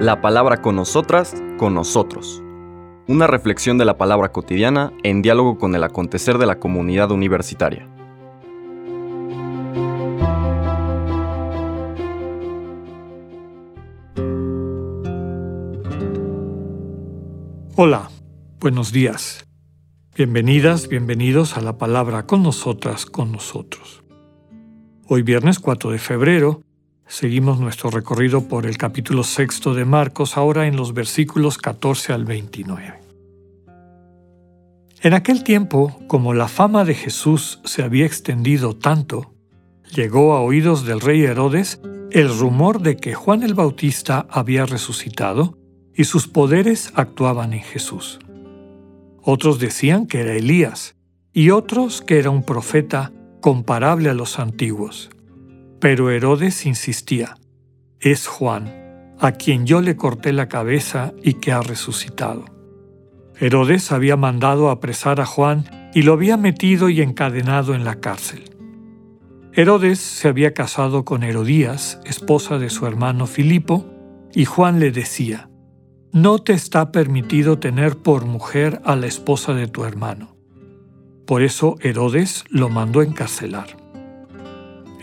La palabra con nosotras, con nosotros. Una reflexión de la palabra cotidiana en diálogo con el acontecer de la comunidad universitaria. Hola, buenos días. Bienvenidas, bienvenidos a la palabra con nosotras, con nosotros. Hoy viernes 4 de febrero seguimos nuestro recorrido por el capítulo sexto de Marcos, ahora en los versículos 14 al 29. En aquel tiempo, como la fama de Jesús se había extendido tanto, llegó a oídos del rey Herodes el rumor de que Juan el Bautista había resucitado y sus poderes actuaban en Jesús. Otros decían que era Elías y otros que era un profeta comparable a los antiguos. Pero Herodes insistía, es Juan, a quien yo le corté la cabeza y que ha resucitado. Herodes había mandado apresar a Juan y lo había metido y encadenado en la cárcel. Herodes se había casado con Herodías, esposa de su hermano Filipo, y Juan le decía, No te está permitido tener por mujer a la esposa de tu hermano. Por eso Herodes lo mandó encarcelar.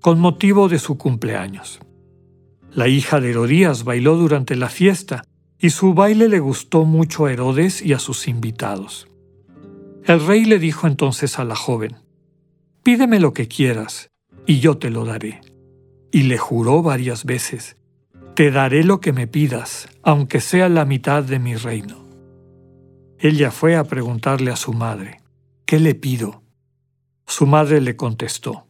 con motivo de su cumpleaños. La hija de Herodías bailó durante la fiesta y su baile le gustó mucho a Herodes y a sus invitados. El rey le dijo entonces a la joven, Pídeme lo que quieras, y yo te lo daré. Y le juró varias veces, Te daré lo que me pidas, aunque sea la mitad de mi reino. Ella fue a preguntarle a su madre, ¿Qué le pido? Su madre le contestó,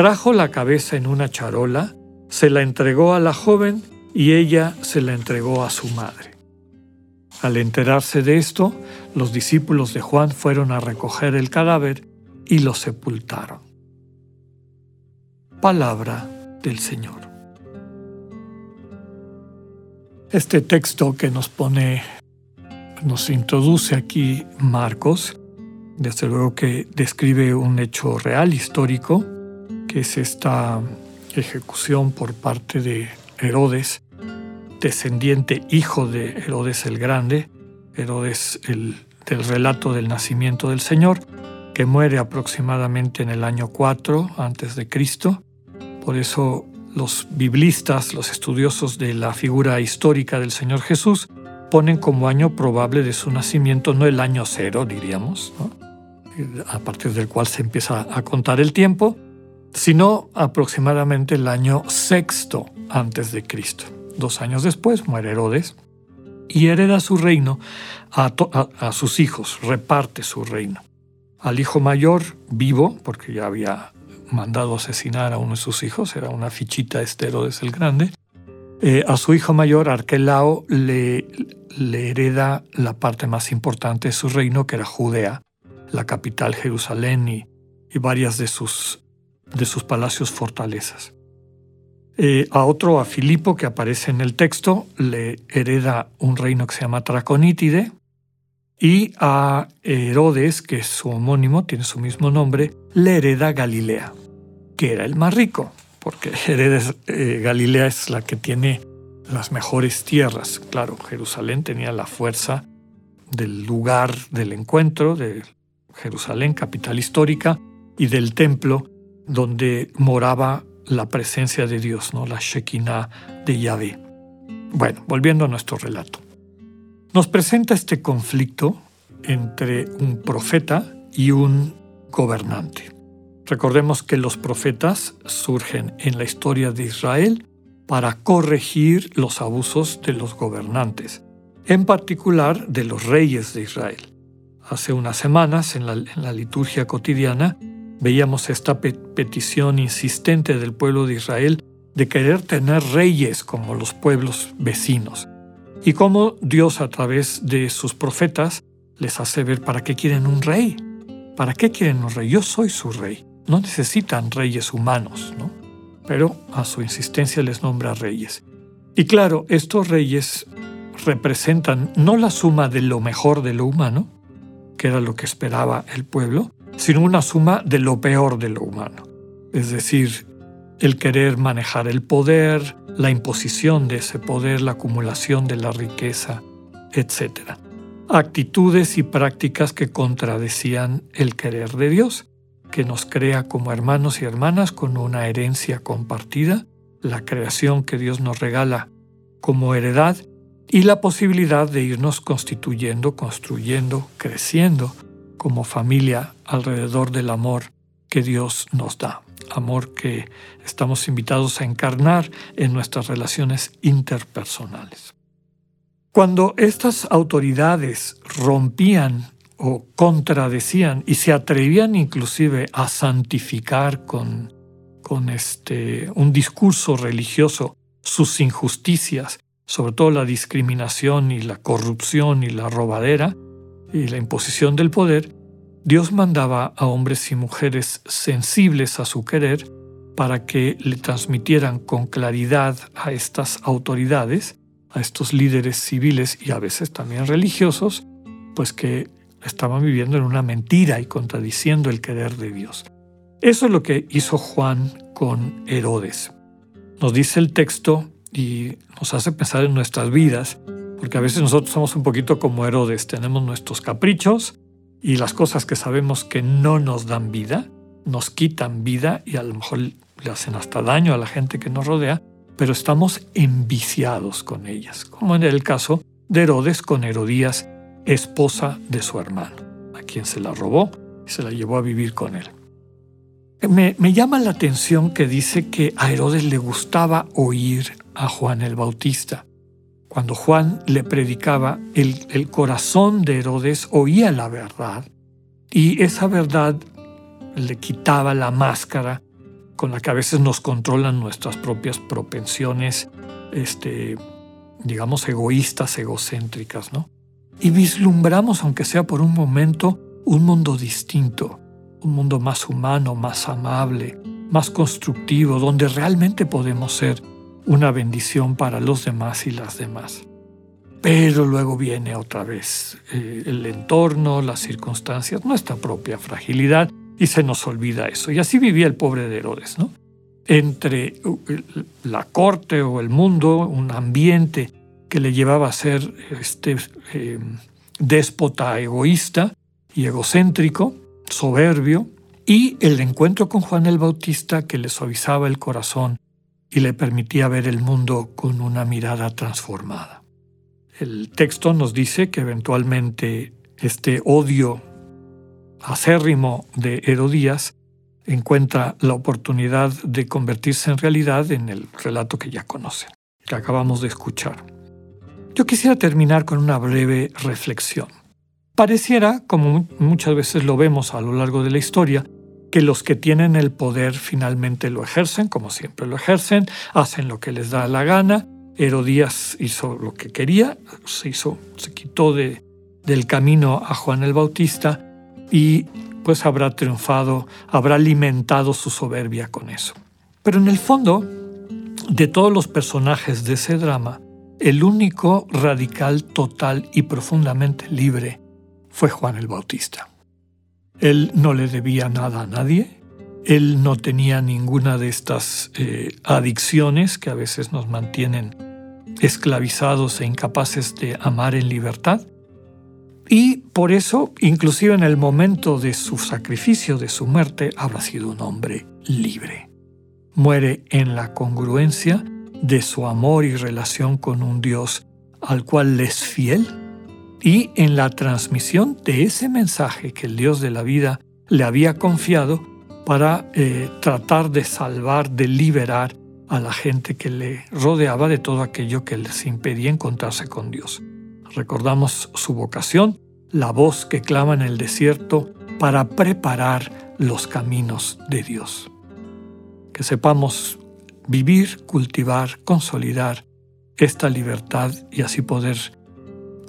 trajo la cabeza en una charola, se la entregó a la joven y ella se la entregó a su madre. Al enterarse de esto, los discípulos de Juan fueron a recoger el cadáver y lo sepultaron. Palabra del Señor. Este texto que nos pone, nos introduce aquí Marcos, desde luego que describe un hecho real, histórico, que es esta ejecución por parte de Herodes, descendiente hijo de Herodes el Grande, Herodes el, del relato del nacimiento del Señor, que muere aproximadamente en el año 4 antes de Cristo. Por eso los biblistas, los estudiosos de la figura histórica del Señor Jesús, ponen como año probable de su nacimiento no el año cero, diríamos, a partir del cual se empieza a contar el tiempo, sino aproximadamente el año sexto antes de Cristo. Dos años después muere Herodes y hereda su reino a, sus hijos, reparte su reino. Al hijo mayor, vivo, porque ya había mandado asesinar a uno de sus hijos, era una fichita este Herodes el Grande, eh, a su hijo mayor, Arquelao, le, le hereda la parte más importante de su reino, que era Judea, la capital Jerusalén y, varias de sus, de sus palacios fortalezas. Eh, a otro, a Filipo, que aparece en el texto, le hereda un reino que se llama Traconítide, y a Herodes, que es su homónimo, tiene su mismo nombre, le hereda Galilea, que era el más rico, porque Herodes, eh, Galilea es la que tiene las mejores tierras. Claro, Jerusalén tenía la fuerza del lugar del encuentro, del Jerusalén, capital histórica, y del templo donde moraba la presencia de Dios, ¿no? la Shekinah de Yahvé. Bueno, volviendo a nuestro relato. Nos presenta este conflicto entre un profeta y un gobernante. Recordemos que los profetas surgen en la historia de Israel para corregir los abusos de los gobernantes, en particular de los reyes de Israel. Hace unas semanas, en la, liturgia cotidiana, veíamos esta petición insistente del pueblo de Israel de querer tener reyes como los pueblos vecinos, y cómo Dios a través de sus profetas les hace ver para qué quieren un rey. ¿Para qué quieren un rey? Yo soy su rey. No necesitan reyes humanos, ¿no? Pero a su insistencia les nombra reyes. Y claro, estos reyes representan no la suma de lo mejor de lo humano, que era lo que esperaba el pueblo, sino una suma de lo peor de lo humano. Es decir, el querer manejar el poder, la imposición de ese poder, la acumulación de la riqueza, etc actitudes y prácticas que contradecían el querer de Dios, que nos crea como hermanos y hermanas con una herencia compartida, la creación que Dios nos regala como heredad y la posibilidad de irnos constituyendo, construyendo, creciendo como familia alrededor del amor que Dios nos da, amor que estamos invitados a encarnar en nuestras relaciones interpersonales. Cuando estas autoridades rompían o contradecían y se atrevían inclusive a santificar con, con este, un discurso religioso sus injusticias, sobre todo la discriminación y la corrupción y la robadera y la imposición del poder, Dios mandaba a hombres y mujeres sensibles a su querer para que le transmitieran con claridad a estas autoridades a estos líderes civiles y a veces también religiosos, pues que estaban viviendo en una mentira y contradiciendo el querer de Dios. Eso es lo que hizo Juan con Herodes. Nos dice el texto y nos hace pensar en nuestras vidas, porque a veces nosotros somos un poquito como Herodes, tenemos nuestros caprichos y las cosas que sabemos que no nos dan vida, nos quitan vida y a lo mejor le hacen hasta daño a la gente que nos rodea, pero estamos enviciados con ellas, como en el caso de Herodes con Herodías, esposa de su hermano, a quien se la robó y se la llevó a vivir con él. Me, llama la atención que dice que a Herodes le gustaba oír a Juan el Bautista. Cuando Juan le predicaba, el, corazón de Herodes oía la verdad y esa verdad le quitaba la máscara con la que a veces nos controlan nuestras propias propensiones, este, digamos, egoístas, egocéntricas, ¿no? Y vislumbramos, aunque sea por un momento, un mundo distinto, un mundo más humano, más amable, más constructivo, donde realmente podemos ser una bendición para los demás y las demás. Pero luego viene otra vez eh, el entorno, las circunstancias, nuestra propia fragilidad y se nos olvida eso. Y así vivía el pobre de Herodes, ¿no? Entre uh, la corte o el mundo, un ambiente que le llevaba a ser este, em, déspota, egoísta y egocéntrico, soberbio, y el encuentro con Juan el Bautista que le suavizaba el corazón y le permitía ver el mundo con una mirada transformada. El texto nos dice que eventualmente este odio acérrimo de Herodías encuentra la oportunidad de convertirse en realidad en el relato que ya conocen, que acabamos de escuchar. Yo quisiera terminar con una breve reflexión. Pareciera, como muchas veces lo vemos a lo largo de la historia, que los que tienen el poder finalmente lo ejercen, como siempre lo ejercen, hacen lo que les da la gana. Herodías hizo lo que quería, se, hizo, se quitó de, del camino a Juan el Bautista y pues habrá triunfado, habrá alimentado su soberbia con eso. Pero en el fondo, de todos los personajes de ese drama, el único radical, total y profundamente libre fue Juan el Bautista. Él no le debía nada a nadie, él no tenía ninguna de estas eh, adicciones que a veces nos mantienen esclavizados e incapaces de amar en libertad. Y por eso, inclusive en el momento de su sacrificio, de su muerte, habrá sido un hombre libre. muere en la congruencia de su amor y relación con un Dios al cual le es fiel y en la transmisión de ese mensaje que el Dios de la vida le había confiado para eh, tratar de salvar, de liberar a la gente que le rodeaba de todo aquello que les impedía encontrarse con Dios. Recordamos su vocación, la voz que clama en el desierto para preparar los caminos de Dios. Que sepamos vivir, cultivar, consolidar esta libertad y así poder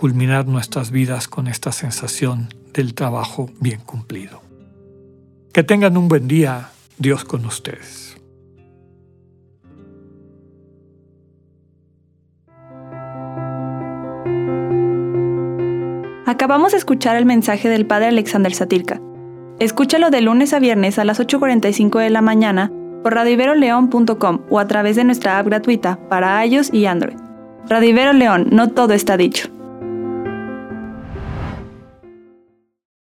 culminar nuestras vidas con esta sensación del trabajo bien cumplido. Que tengan un buen día, Dios con ustedes. Acabamos de escuchar el mensaje del Padre Alexander Satirka. Escúchalo de lunes a viernes a las 8.45 de la mañana por radiveroleón.com o a través de nuestra app gratuita para iOS y Android. Radivero León, no todo está dicho.